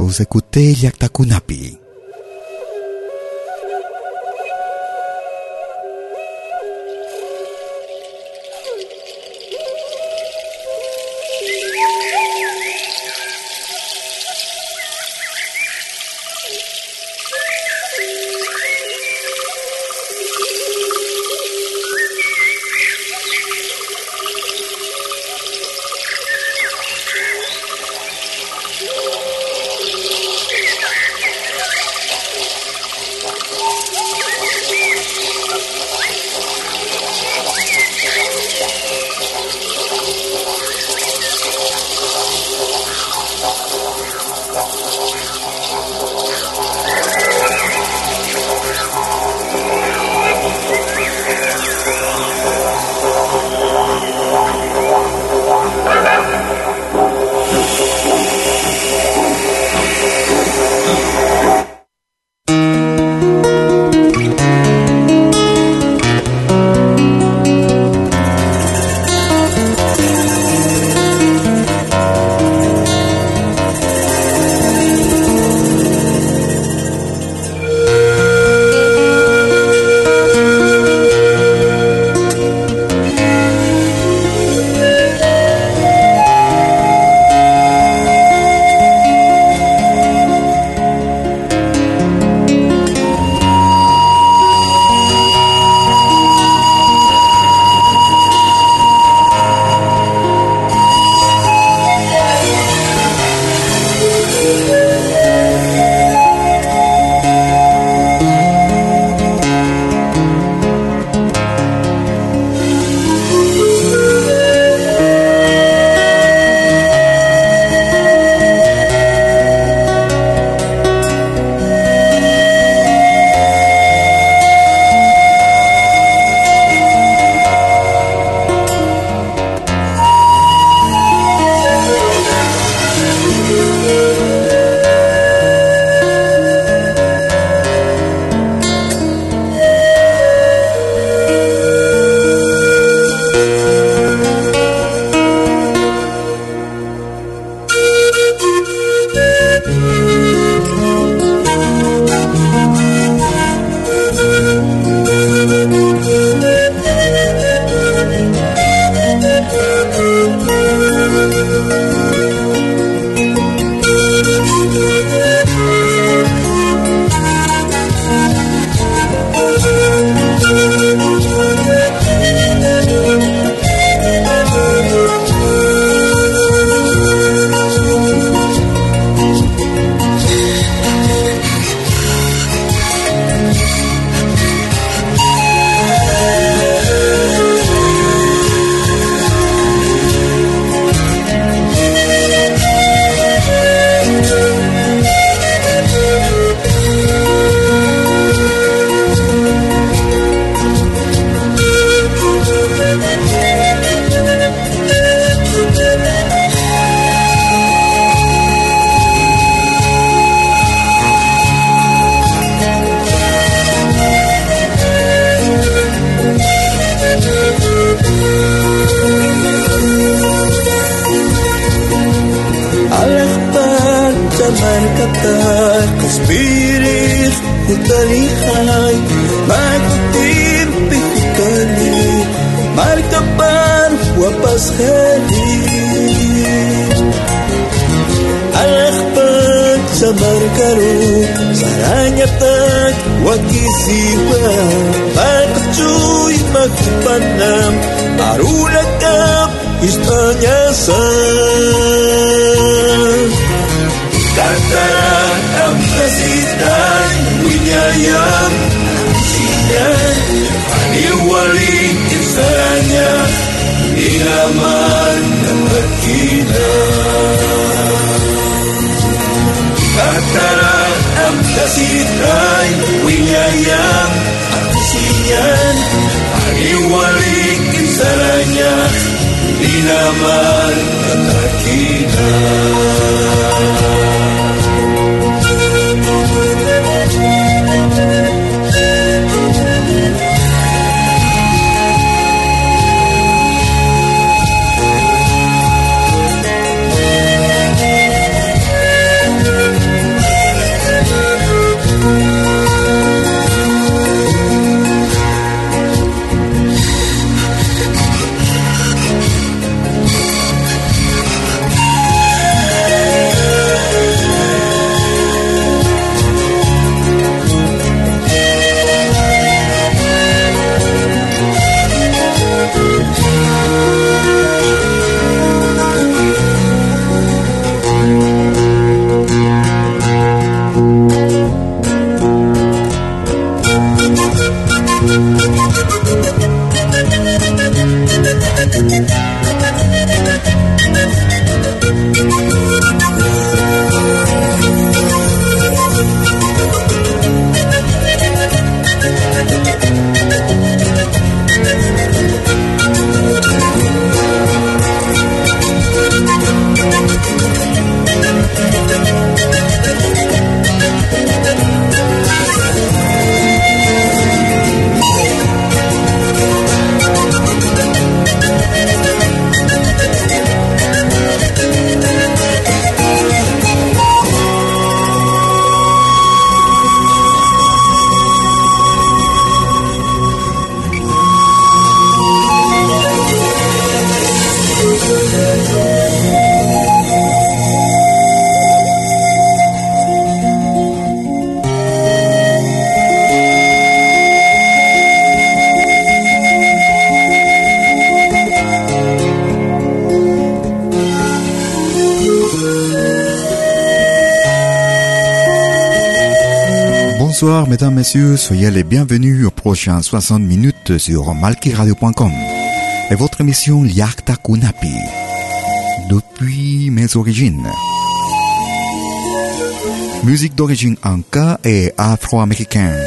Vous écoutez Yaktakunapi. naman dapat kilang Katarat ang kasitay Winyayang at kasiyan Paniwalik saranya Di naman dapat kilang mesdames, messieurs, soyez les bienvenus aux prochaines 60 minutes sur malkiradio.com et votre émission Liakta Kunapi. Depuis mes origines. Musique d'origine anka et afro-américaine.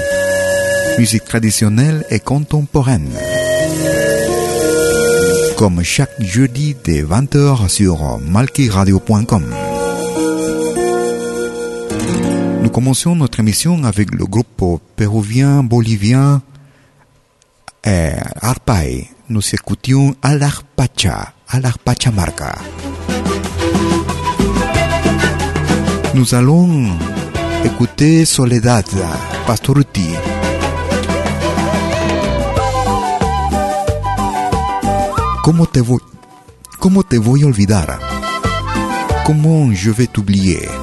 Musique traditionnelle et contemporaine. Comme chaque jeudi dès 20h sur malkiradio.com. commençons notre émission avec le groupe péruvien bolivien eh, Arpay. Nous écoutions Alarpacha, Alarpachamarca. Nous allons écouter Soledad Pastoruti. ¿Cómo te voy, cómo te vais t'oublier?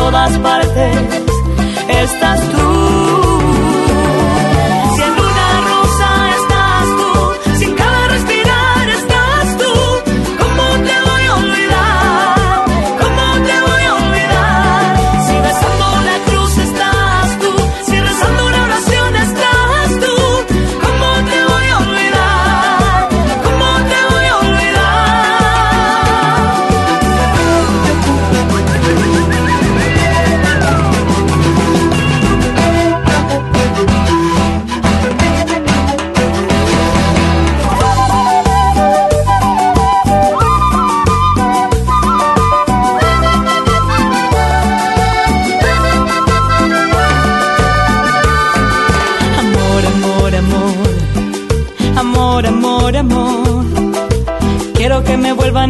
todas partes estás tú.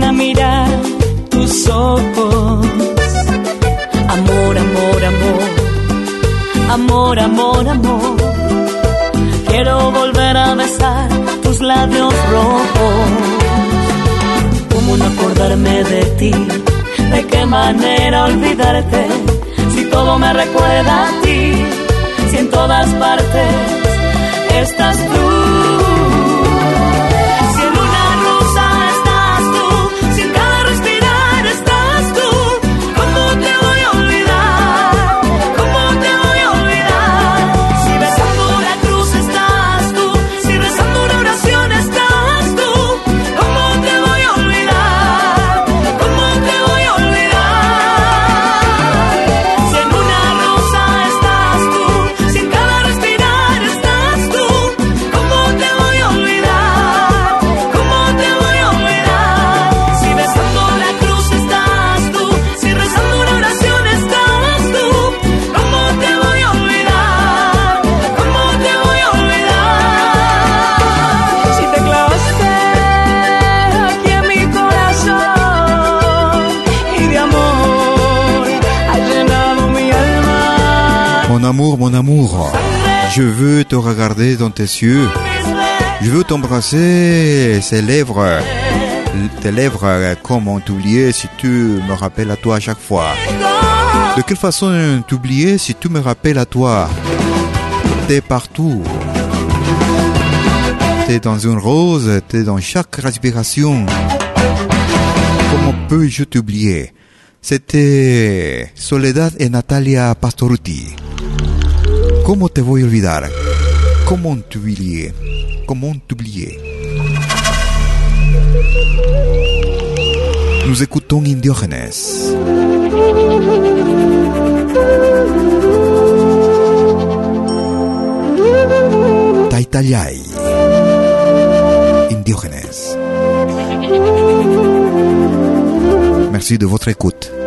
Vuelvan a mirar tus ojos. Amor, amor, amor. Amor, amor, amor. Quiero volver a besar tus labios rojos. ¿Cómo no acordarme de ti? ¿De qué manera olvidarte? Si todo me recuerda a ti, si en todas partes estás tú. Je veux te regarder dans tes yeux. Je veux t'embrasser ces lèvres. Tes lèvres, comment t'oublier si tu me rappelles à toi à chaque fois De quelle façon t'oublier si tu me rappelles à toi? T'es partout. T'es dans une rose, t'es dans chaque respiration. Comment peux-je t'oublier? C'était Soledad et Natalia Pastoruti. ¿Cómo te voy a olvidar? ¿Cómo t'oublier? ¿Cómo t'oublier? Nous écoutons Indiógenes. Taitayay. Indiógenes. Merci de votre écoute.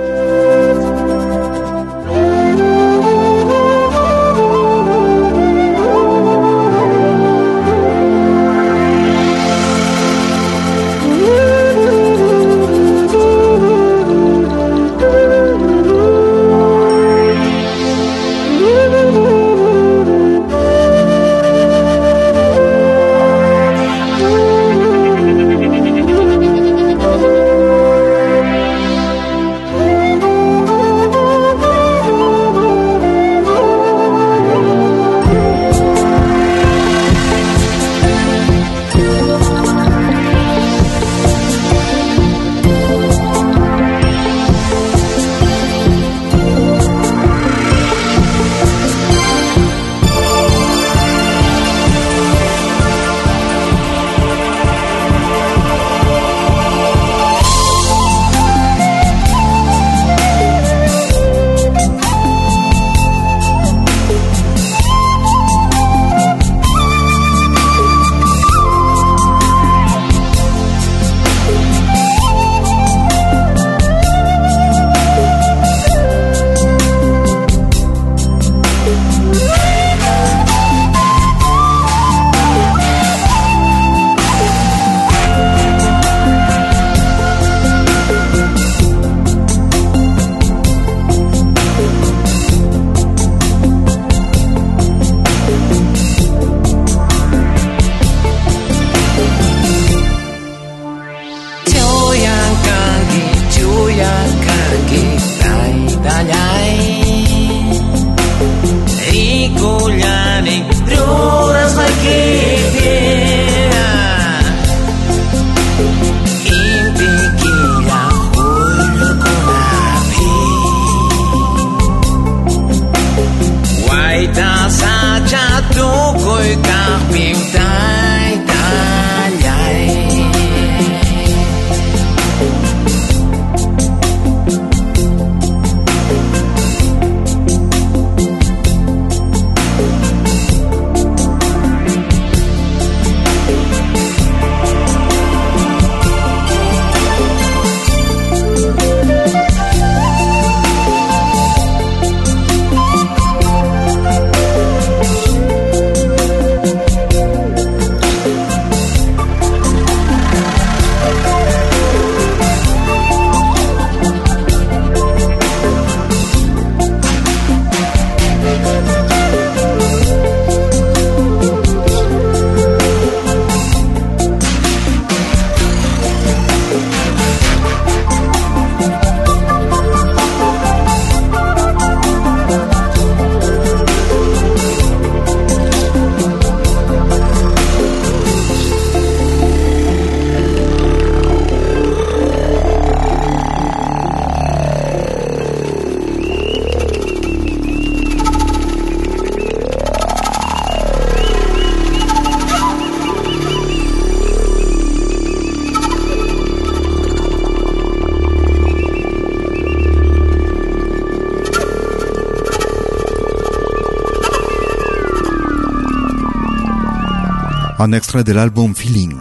Un extrait de l'album Feeling.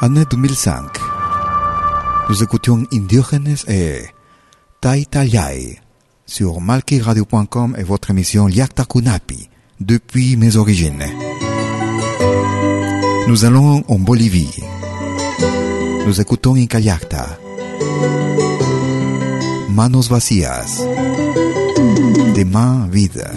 Année 2005. Nous écoutions Indiogènes et Tai Tayai sur malkiradio.com et votre émission Liakta Kunapi depuis mes origines. Nous allons en Bolivie. Nous écoutons Incayacta. Manos vacías. De main vide.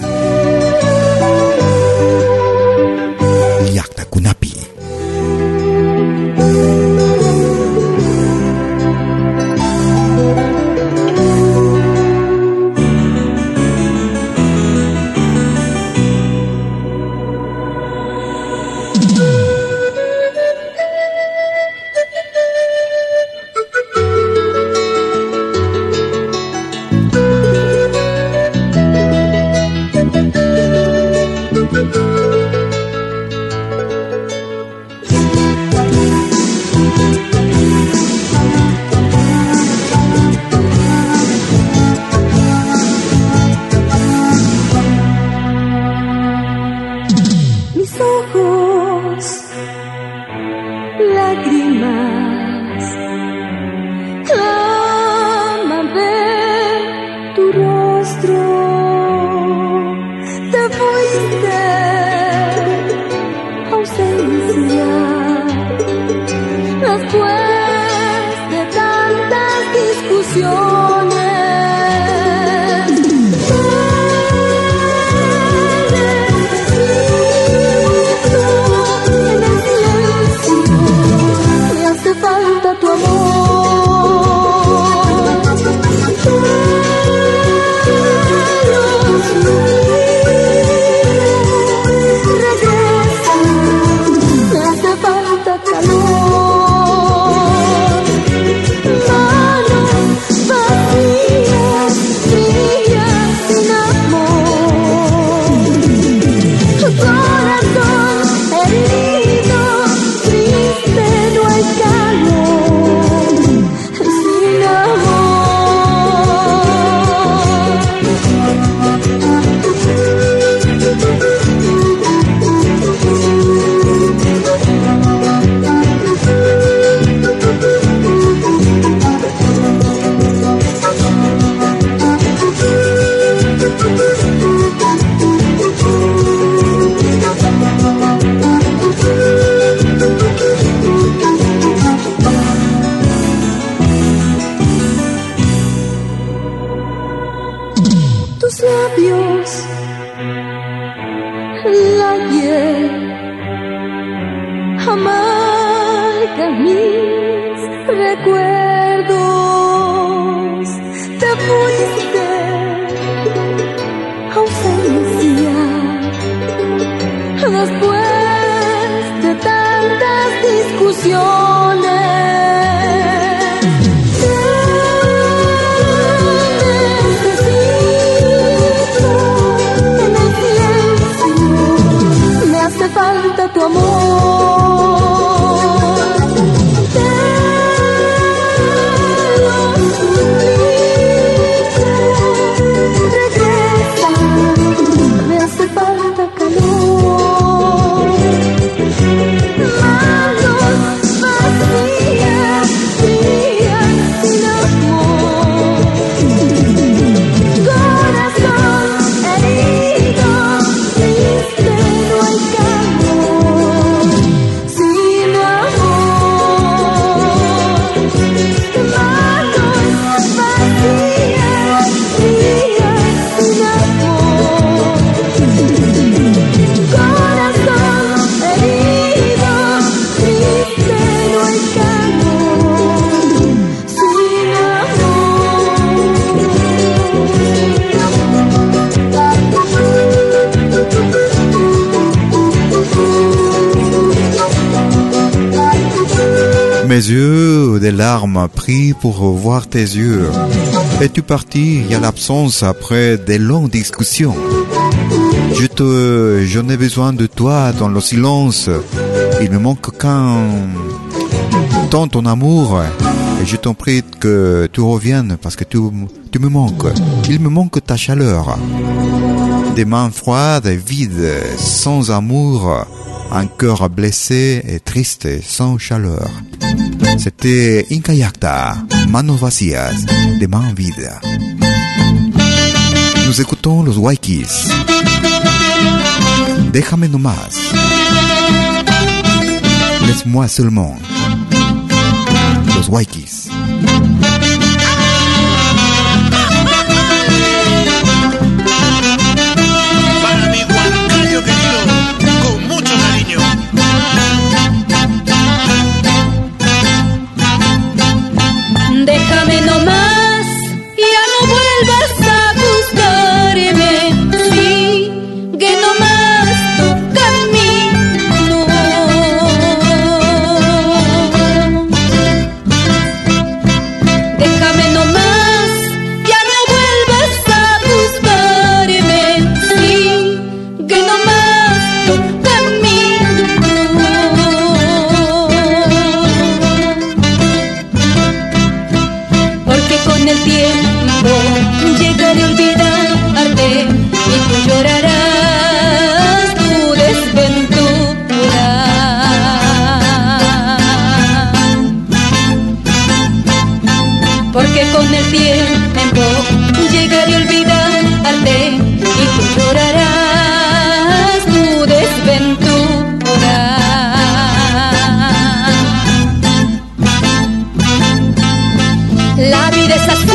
pour euh, voir tes yeux. Es-tu parti? Y à l'absence après des longues discussions. Je te, j'en ai besoin de toi dans le silence. Il me manque qu'un, tant ton amour. Et je t'en prie que tu reviennes parce que tu, tu me manques. Il me manque ta chaleur. Des mains froides et vides, sans amour. Un cœur blessé et triste, sans chaleur. C'était Inca Yacta, Manos Vacías, de Man Vida. Nos escuchó los Waikis. Déjame nomás. Laisse-moi seulement. Los Waikis. déjame nomás. La vida es así.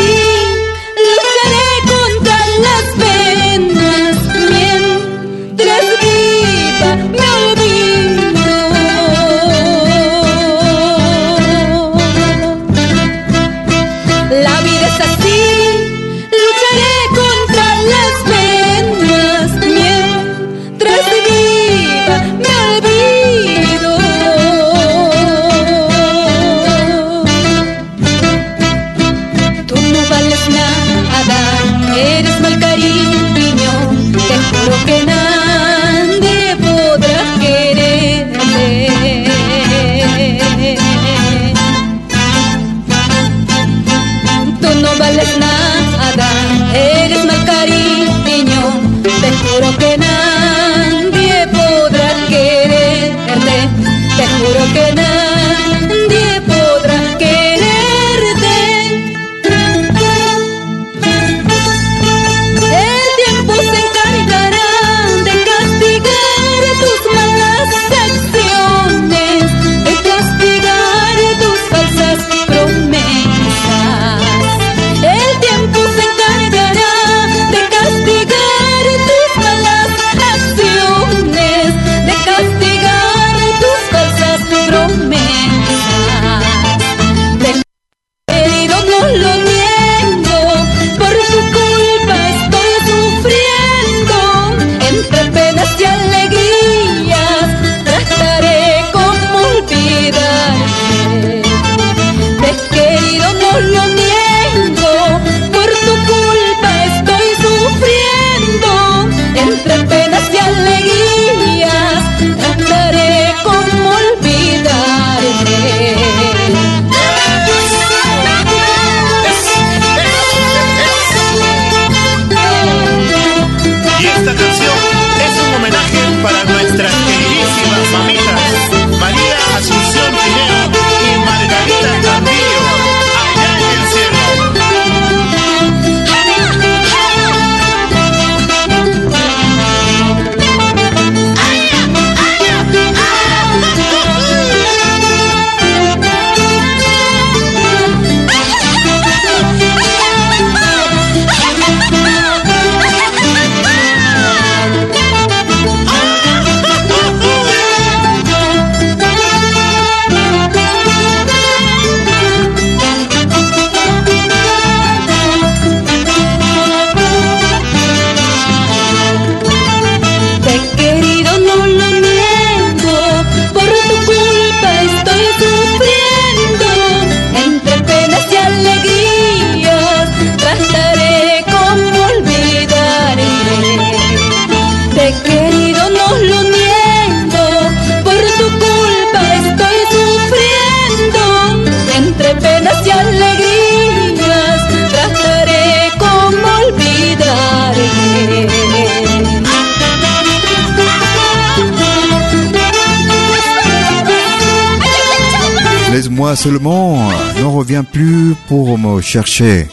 Seulement, ne reviens plus pour me chercher.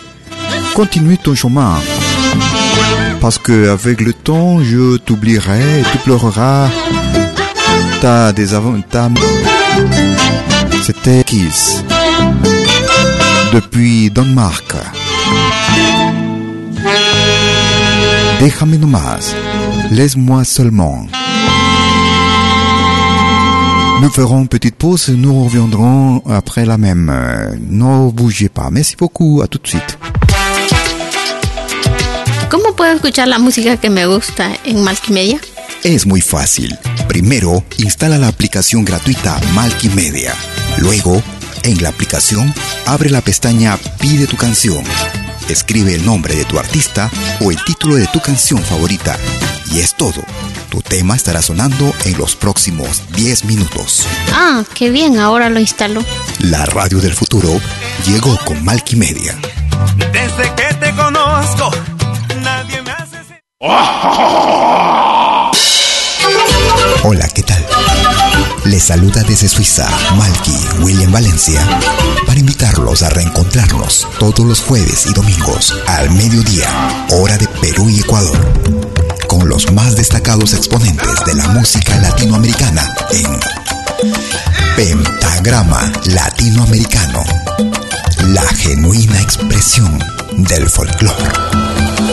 Continue ton chemin. Parce que avec le temps, je t'oublierai et tu pleureras. T'as des avantages. C'était Kiss. Depuis Danemark. Déjame nomás. Laisse-moi seulement. Nous ferons une petite pause, nous reviendrons après la même. Ne bougez pas. Merci beaucoup, à tout de suite. ¿Cómo puedo escuchar la música que me gusta en Multimedia? Es muy fácil. Primero, instala la aplicación gratuita Multimedia. Luego, en la aplicación, abre la pestaña Pide tu canción. Escribe el nombre de tu artista o el título de tu canción favorita. Y es todo. Tu tema estará sonando en los próximos 10 minutos. Ah, qué bien, ahora lo instalo. La radio del futuro llegó con Multimedia. Desde que te conozco, nadie me hace. Hola, ¿qué tal? Les saluda desde Suiza Malky William Valencia para invitarlos a reencontrarnos todos los jueves y domingos al mediodía, hora de Perú y Ecuador, con los más destacados exponentes de la música latinoamericana en Pentagrama Latinoamericano, la genuina expresión del folclore.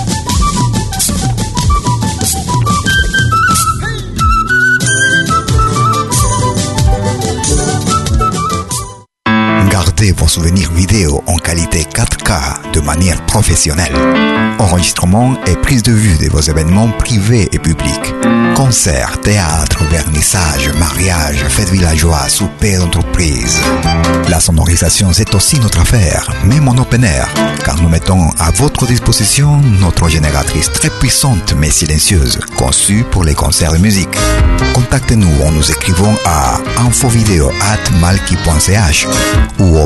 Vos souvenirs vidéo en qualité 4K de manière professionnelle. Enregistrement et prise de vue de vos événements privés et publics. Concerts, théâtre, vernissage, mariage, fêtes villageois, souper d'entreprise. La sonorisation, c'est aussi notre affaire, même en open air, car nous mettons à votre disposition notre génératrice très puissante mais silencieuse, conçue pour les concerts de musique. Contactez-nous en nous écrivant à infovideo@malki.ch ou au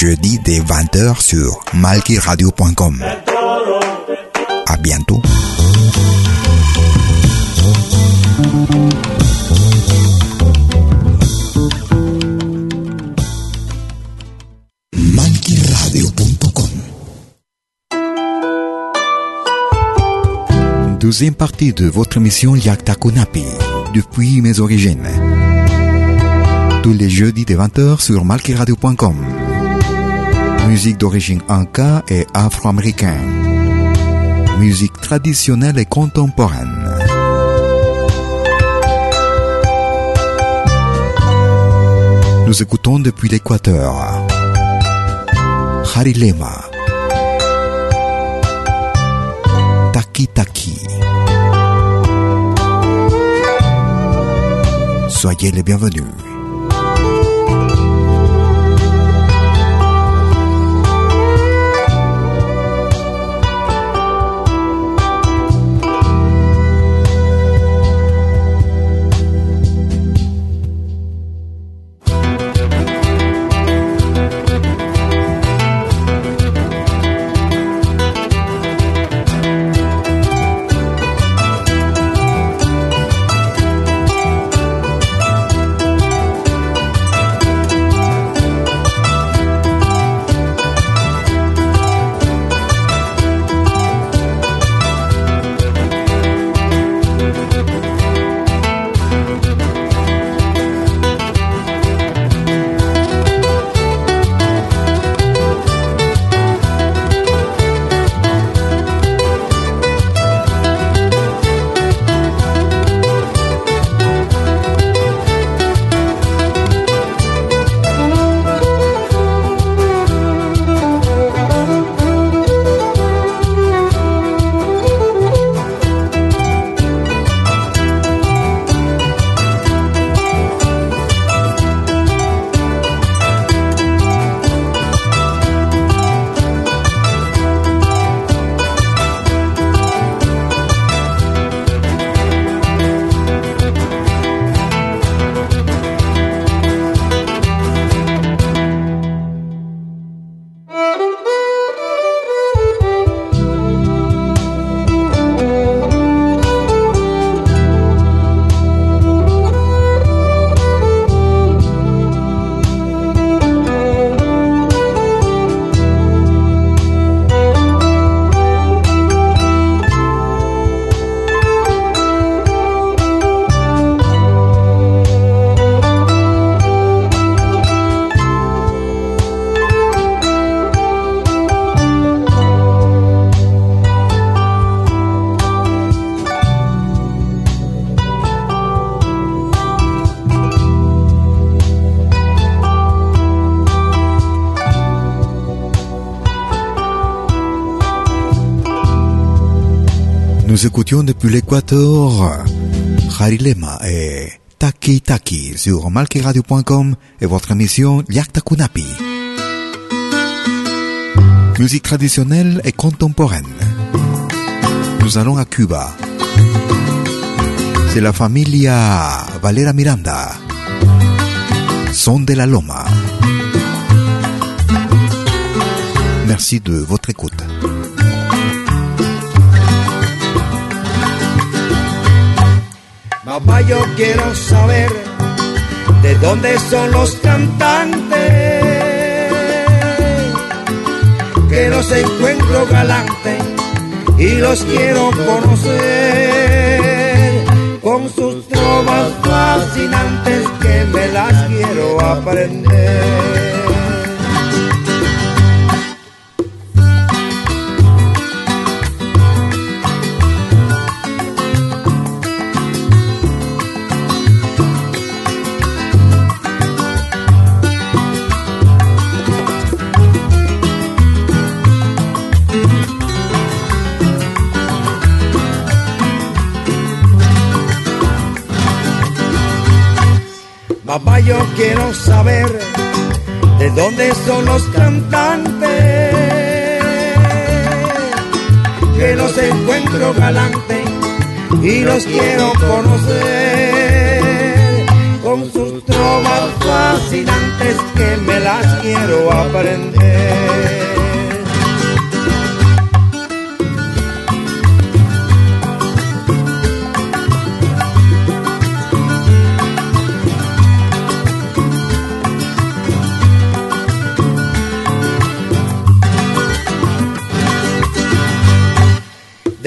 Jeudi dès 20h sur malkiradio.com. À bientôt. Deuxième partie de votre émission Yakta Kunapi, depuis mes origines. Tous les jeudis de 20h sur malkiradio.com. Musique d'origine inca et afro-américaine. Musique traditionnelle et contemporaine. Nous écoutons depuis l'Équateur. Harilema. Taki Taki. Soyez les bienvenus. Nous écoutions depuis l'Équateur Harilema et Taki Taki sur malkiradio.com et votre émission Yakta Kunapi. Musique traditionnelle et contemporaine. Nous allons à Cuba. C'est la familia Valera Miranda. Son de la Loma. Merci de votre écoute. Yo quiero saber de dónde son los cantantes que los encuentro galantes y los quiero conocer con sus trovas fascinantes que me las quiero aprender. Papá, yo quiero saber de dónde son los cantantes que los encuentro galantes y los quiero conocer con sus trovas fascinantes que me las quiero aprender.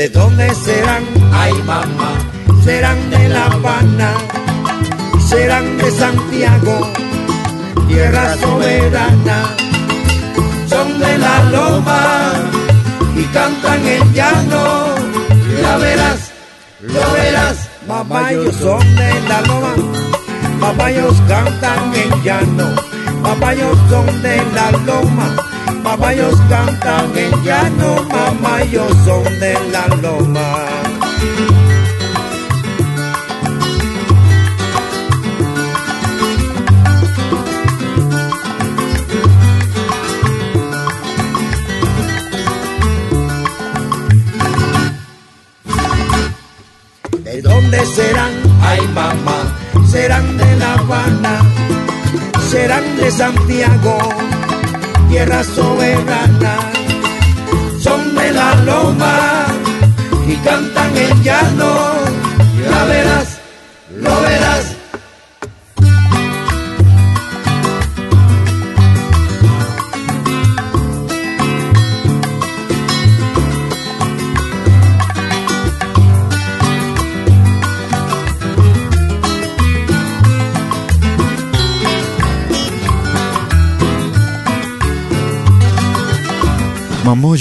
¿De dónde serán? Ay mamá, serán de La Habana, serán de Santiago, tierra soberana, son de la loma y cantan el llano, ya verás, lo verás, mamá ellos son de la loma, papá ellos cantan el llano, papá ellos son de la loma Papayos cantan en llano, mamayos son de la loma. ¿De dónde serán? Ay mamá, serán de La Habana, serán de Santiago tierra soberana, son de la loma y cantan el llano, ya verás,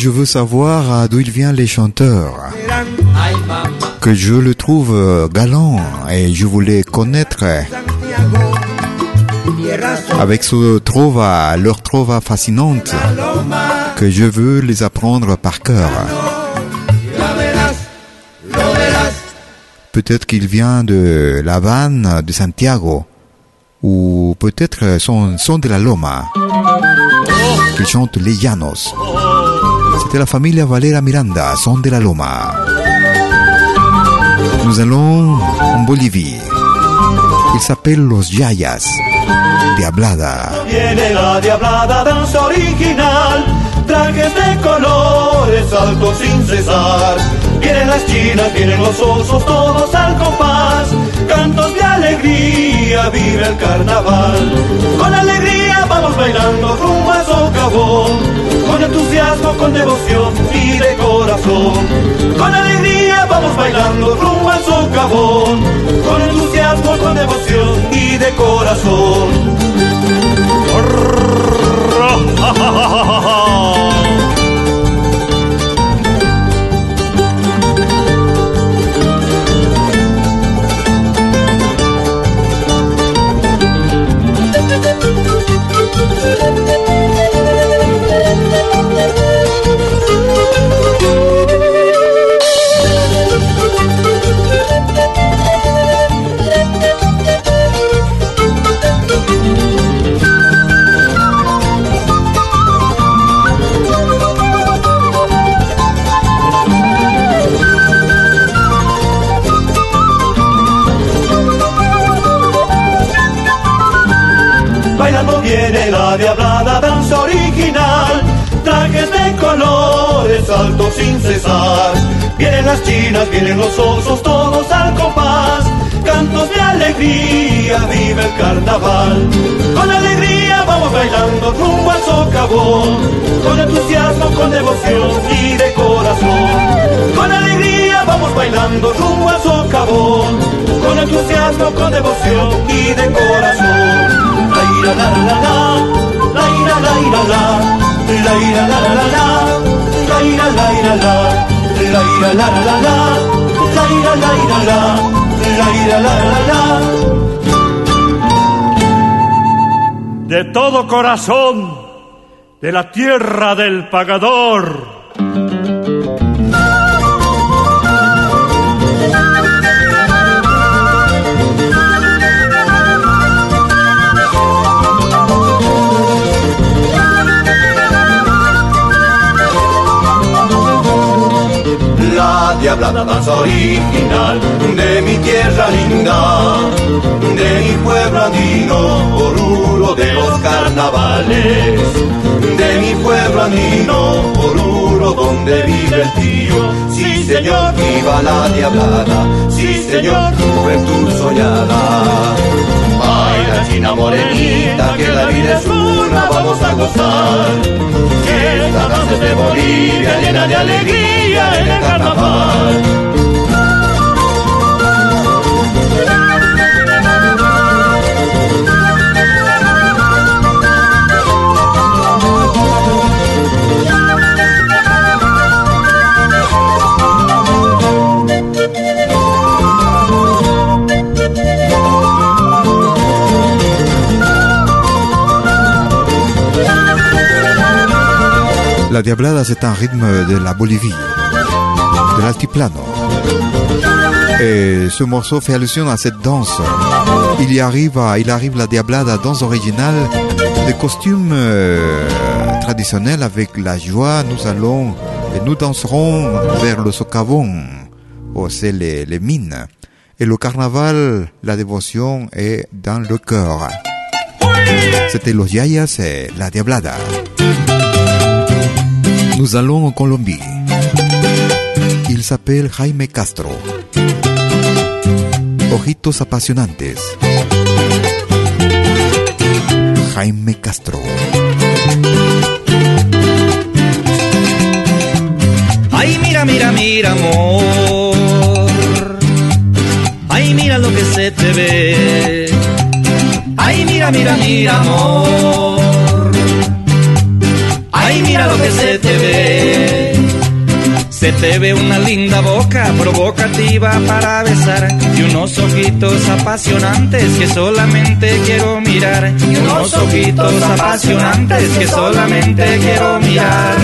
je veux savoir d'où il vient les chanteurs. Que je le trouve euh, galant et je voulais connaître avec ce trova, leur trova fascinante que je veux les apprendre par cœur. Peut-être qu'il vient de La Habana, de Santiago, ou peut-être sont de la Loma, qu'ils chantent les Llanos. C'était la familia Valera Miranda, son de la Loma. Nous allons en Bolivie. Il s'appelle Los Yayas, Diablada. Viene la diablada danza original, trajes de colores, saltos sin cesar. Vienen las chinas, vienen los osos, todos al compás. Cantos de alegría, vive el carnaval. Con alegría vamos bailando rumbo al socavón. Con entusiasmo, con devoción y de corazón. Con alegría vamos bailando rumbo al socavón. Con entusiasmo, con devoción y de corazón. Vienen los osos, todos al compás. Cantos de alegría, vive el carnaval. Con alegría vamos bailando rumbo al socavón. Con entusiasmo, con devoción y de corazón. Con alegría vamos bailando rumbo al socavón. Con entusiasmo, con devoción y de corazón. La ira la la la, la ira la ira la, la ira la la la, la ira la ira la, la ira la la la, la ira la ira la, la ira la la la. De todo corazón, de la tierra del pagador. Diablada danza original de mi tierra linda, de mi pueblo andino, Oruro de los carnavales, de mi pueblo andino, Oruro donde vive el tío. Sí señor, viva la diablada, sí señor, juventud soñada. Baila china morenita, que la vida es una, vamos a gozar. Que esta danza es de Bolivia, llena de alegría La diablada, c'est un rythme de la Bolivie, de l'altiplano. Et ce morceau fait allusion à cette danse. Il y arrive, il arrive la diablada, danse originale, des costumes euh, traditionnels avec la joie. Nous allons et nous danserons vers le socavon, ou c'est les, les mines. Et le carnaval, la dévotion est dans le cœur. C'était los yayas et la diablada. Nous allons en Colombie. Il s'appelle Jaime Castro. Ojitos apasionantes. Jaime Castro. Ay, mira, mira, mira, amor. Ay, mira lo que se te ve. Ay, mira, mira, mira, amor. Ay, mira lo que se te ve. Se te ve una linda boca provocativa para besar y unos ojitos apasionantes que solamente quiero mirar. Y unos ojitos apasionantes que solamente quiero mirar.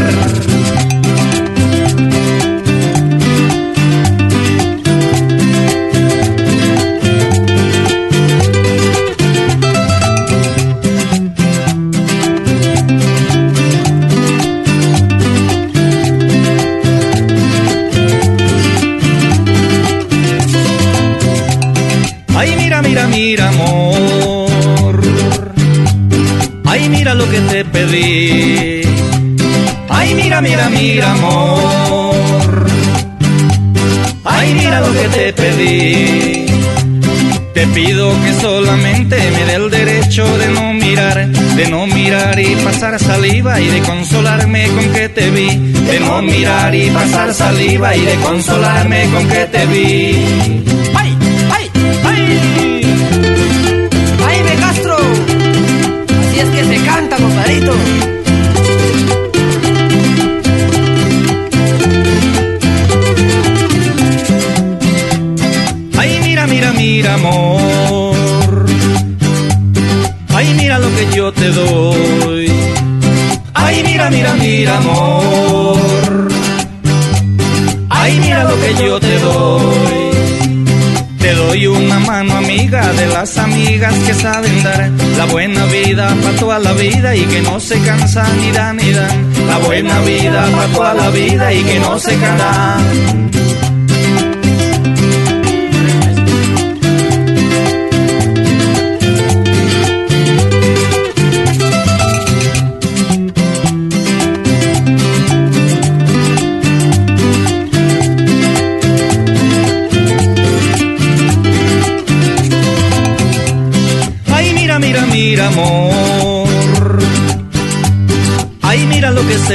Te pedí. Te pido que solamente me dé el derecho de no mirar, de no mirar y pasar saliva y de consolarme con que te vi, de no mirar y pasar saliva y de consolarme con que te vi. La vida y que no se cansan ni dan ni dan. La buena vida para toda la vida y que no se cansan.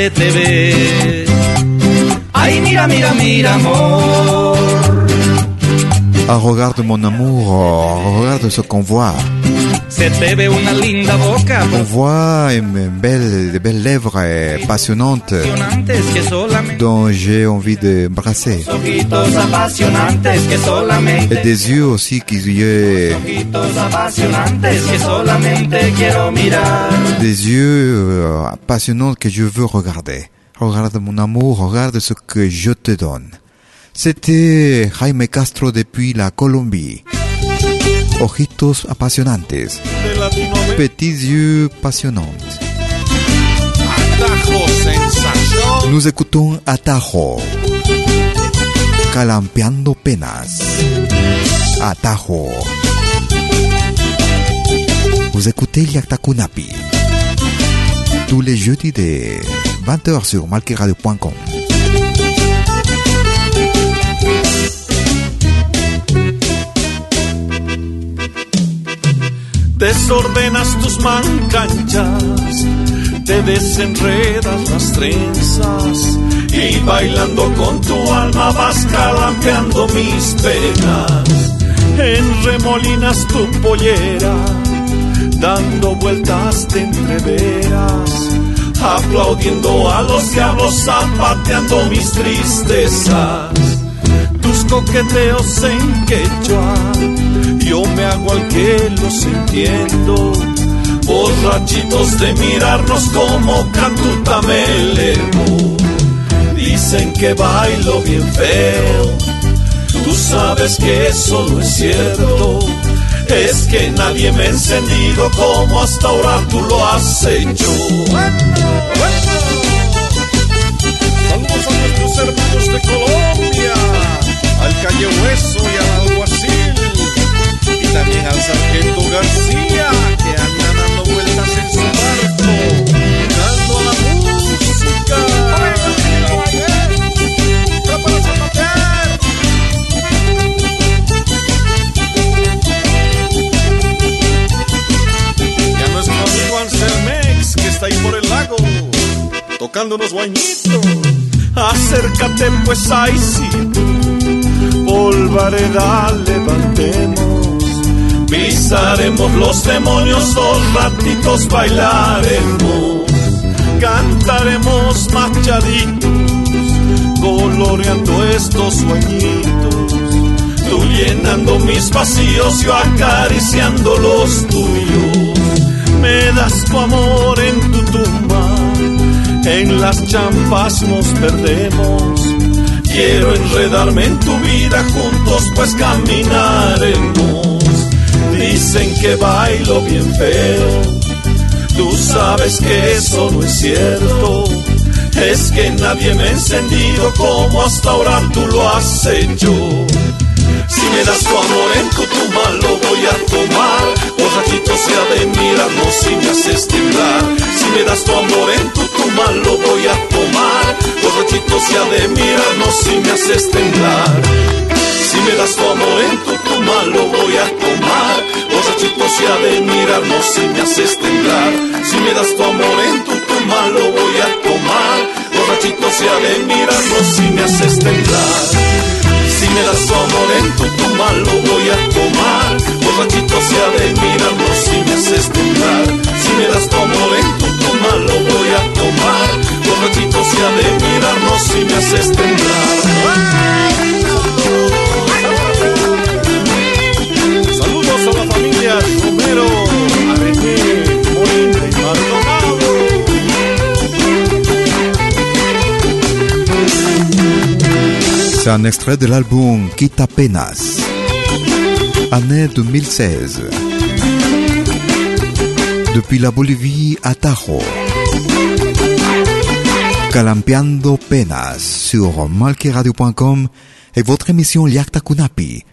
Se te ve. Regarde mon amour, regarde ce qu'on voit. On voit une belle, de belles lèvres passionnantes dont j'ai envie de brasser. Et des yeux aussi qui Des yeux passionnants que je veux regarder. Regarde mon amour, regarde ce que je te donne. C'était Jaime Castro depuis la Colombie. Ojitos apasionantes. Petits yeux passionnants. Nous écoutons Atajo. Calampeando penas. Atajo. Vous écoutez Yaktakunapi. Tous les jeudis de 20h sur malkiradio.com. Desordenas tus mancanchas, te desenredas las trenzas y bailando con tu alma vas calampeando mis penas. Enremolinas tu pollera, dando vueltas de entreveras, aplaudiendo a los diablos, zapateando mis tristezas. Tus coqueteos en quechua, yo me hago al que los entiendo. Borrachitos de mirarnos como cantuta me elevo. Dicen que bailo bien feo, tú sabes que eso no es cierto. Es que nadie me ha encendido como hasta ahora tú lo has hecho. Saludos a nuestros hermanos de tocando unos. Acércate pues ahí sí, polvareda levantemos. Pisaremos los demonios, dos ratitos bailaremos. Cantaremos machaditos, coloreando estos sueñitos. Tú llenando mis vacíos, yo acariciando los tuyos. Me das tu amor en tu tumba, en las champas nos perdemos. Quiero enredarme en tu vida, juntos pues caminaremos. Dicen que bailo bien feo, tú sabes que eso no es cierto. Es que nadie me ha encendido como hasta ahora tú lo has hecho. Si me das tu amor en tu tumba lo voy a tomar. Borrachito sea de mirarnos si me haces temblar. Si me das tu amor en tu tumba lo voy a tomar. Borrachito sea de mirarnos si me haces temblar. Si me das tu amor en tu tumba lo voy a tomar. Borrachito sea de mirarnos si me haces temblar. Si me das tu amor en tu tumba lo voy a tomar. Borrachito sea de mirarnos si me haces temblar me das en tu lo voy a tomar. Borrachito sea de mirarnos si me haces temblar. Si me das en tu lo voy a tomar. Borrachito sea de mirarnos si me haces temblar un extrait de l'album Quita Penas, année 2016. Depuis la Bolivie à Tajo, Calampeando Penas sur malqueradio.com et votre émission Liakta Kunapi,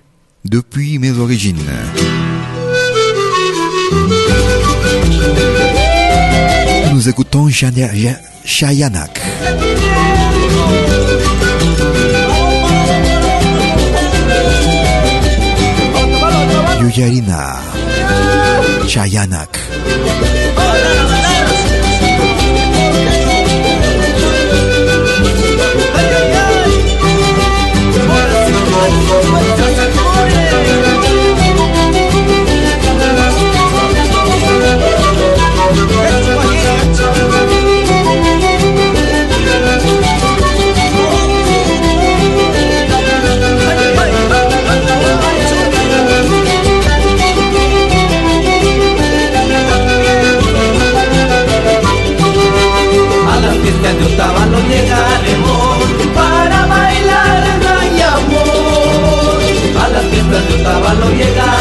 depuis mes origines. Nous écoutons Shania- Yuyarina Chayanak de Otava no llegaremos para bailar el amor. A la fiesta de Otava no llegaremos.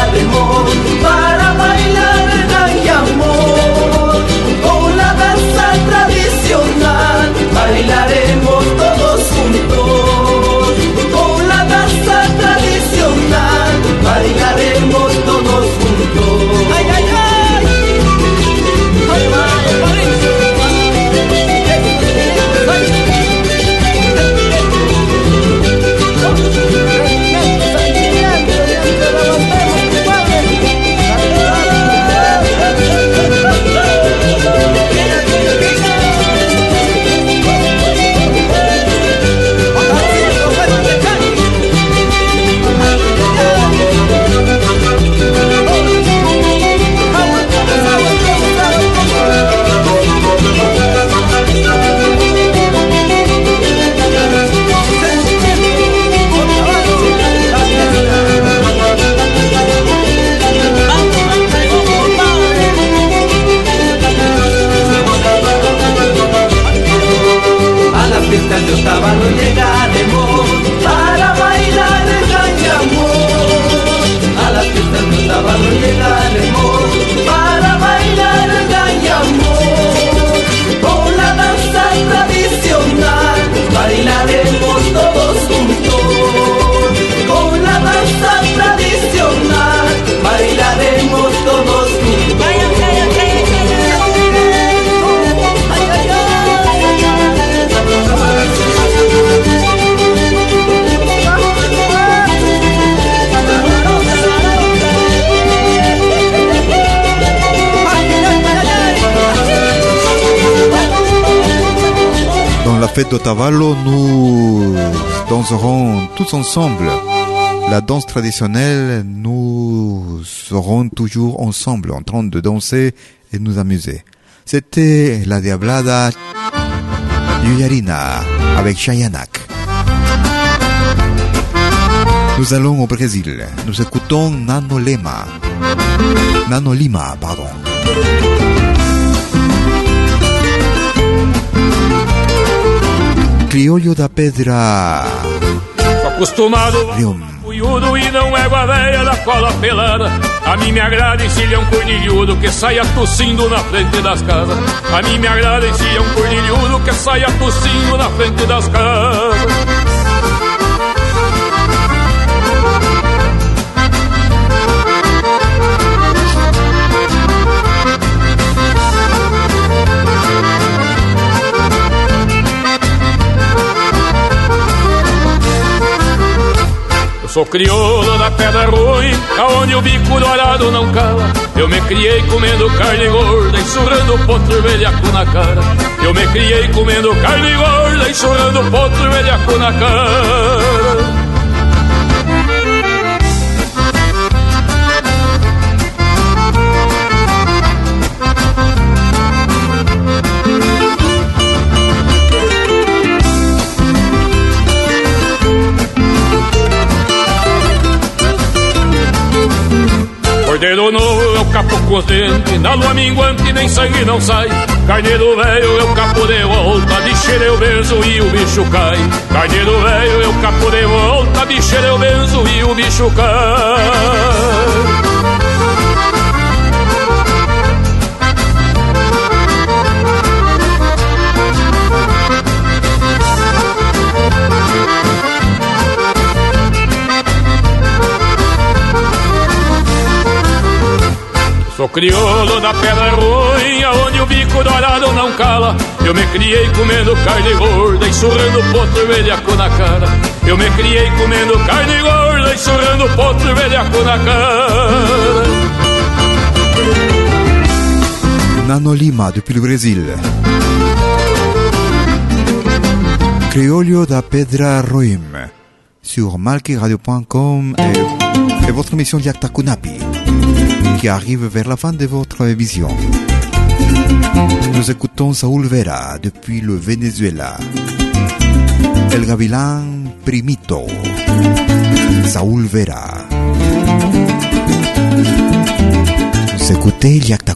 Fête d'Otavalo, nous danserons tous ensemble. La danse traditionnelle, nous serons toujours ensemble en train de danser et nous amuser. C'était la Diablada Yuyarina avec Chayanak. Nous allons au Brésil. Nous écoutons. Nano Lima, pardon. Criollo da Pedra. Tô acostumado cunhudo e não é a véia da cola pelada. A mim me agrada encilhar um cornilhudo que saia tossindo na frente das casas. A mim me agrada encilhar um cornilhudo que saia tossindo na frente das casas. Sou crioulo da pedra ruim, aonde o bico dourado não cala. Eu me criei comendo carne gorda e surrando potro velhaco na cara. Eu me criei comendo carne gorda e surrando potro velhaco na cara. Cordeiro novo é capo contente, na lua minguante nem sangue não sai. Carneiro velho é o capo de volta, bicheira eu benzo e o bicho cai. Carneiro velho é o capo de volta, bicheira eu benzo e o bicho cai. Sou crioulo da pedra ruim, aonde o bico dourado não cala. Eu me criei comendo carne gorda e surrando potro velhaco na cara. Eu me criei comendo carne gorda e surrando potro velhaco na cara. Nano Lima depuis le Brésil. Criollo da Pedra Roim sur malkiradio.com et, et votre émission Diakta Kunapi qui arrive vers la fin de votre émission. Nous écoutons Saúl Vera depuis le Venezuela. El Gavilán Primito. Saúl Vera. Vous écoutez Yakta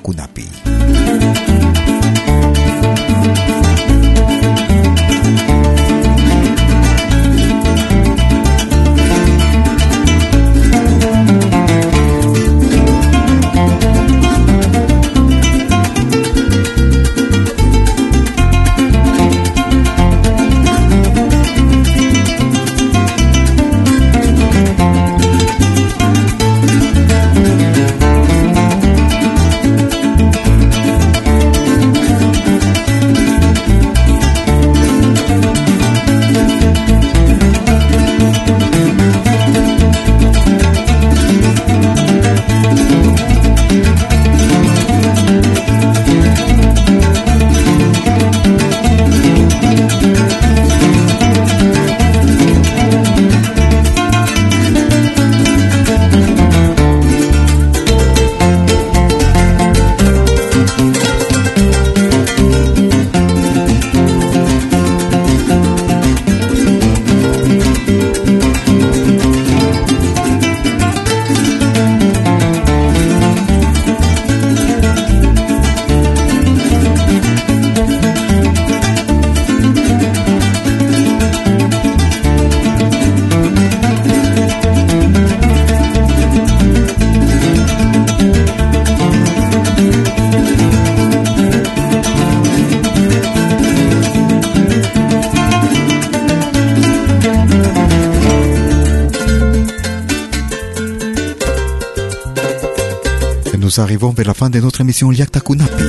nous arrivons vers la fin de notre émission Liakta Kunapi.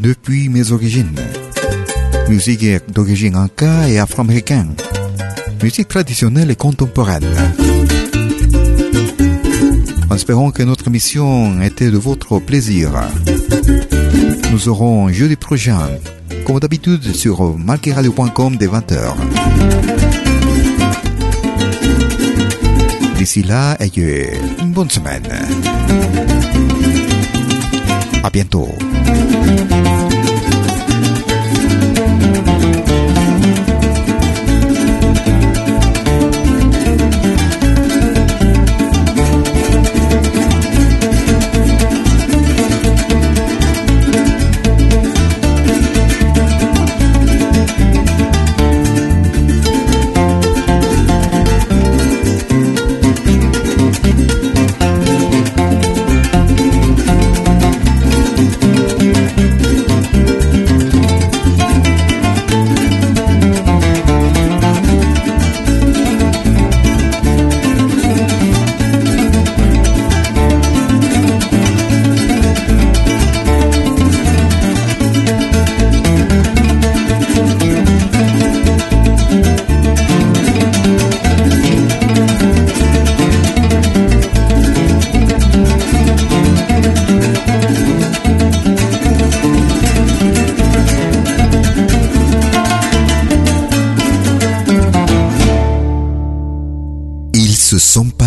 Depuis mes origines. Musique d'origine anka et afro-américaine. Musique traditionnelle et contemporaine. En espérant que notre émission était de votre plaisir. Nous aurons jeudi prochain, comme d'habitude, sur malqueradio.com dès 20h. D'ici là, ayez une bonne semaine. À bientôt.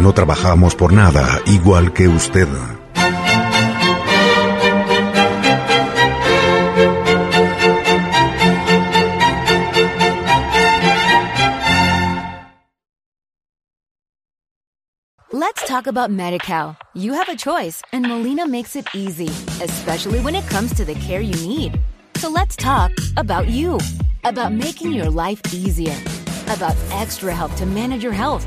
No trabajamos por nada, igual que usted. Let's talk about MediCal. You have a choice, and Molina makes it easy, especially when it comes to the care you need. So let's talk about you, about making your life easier, about extra help to manage your health.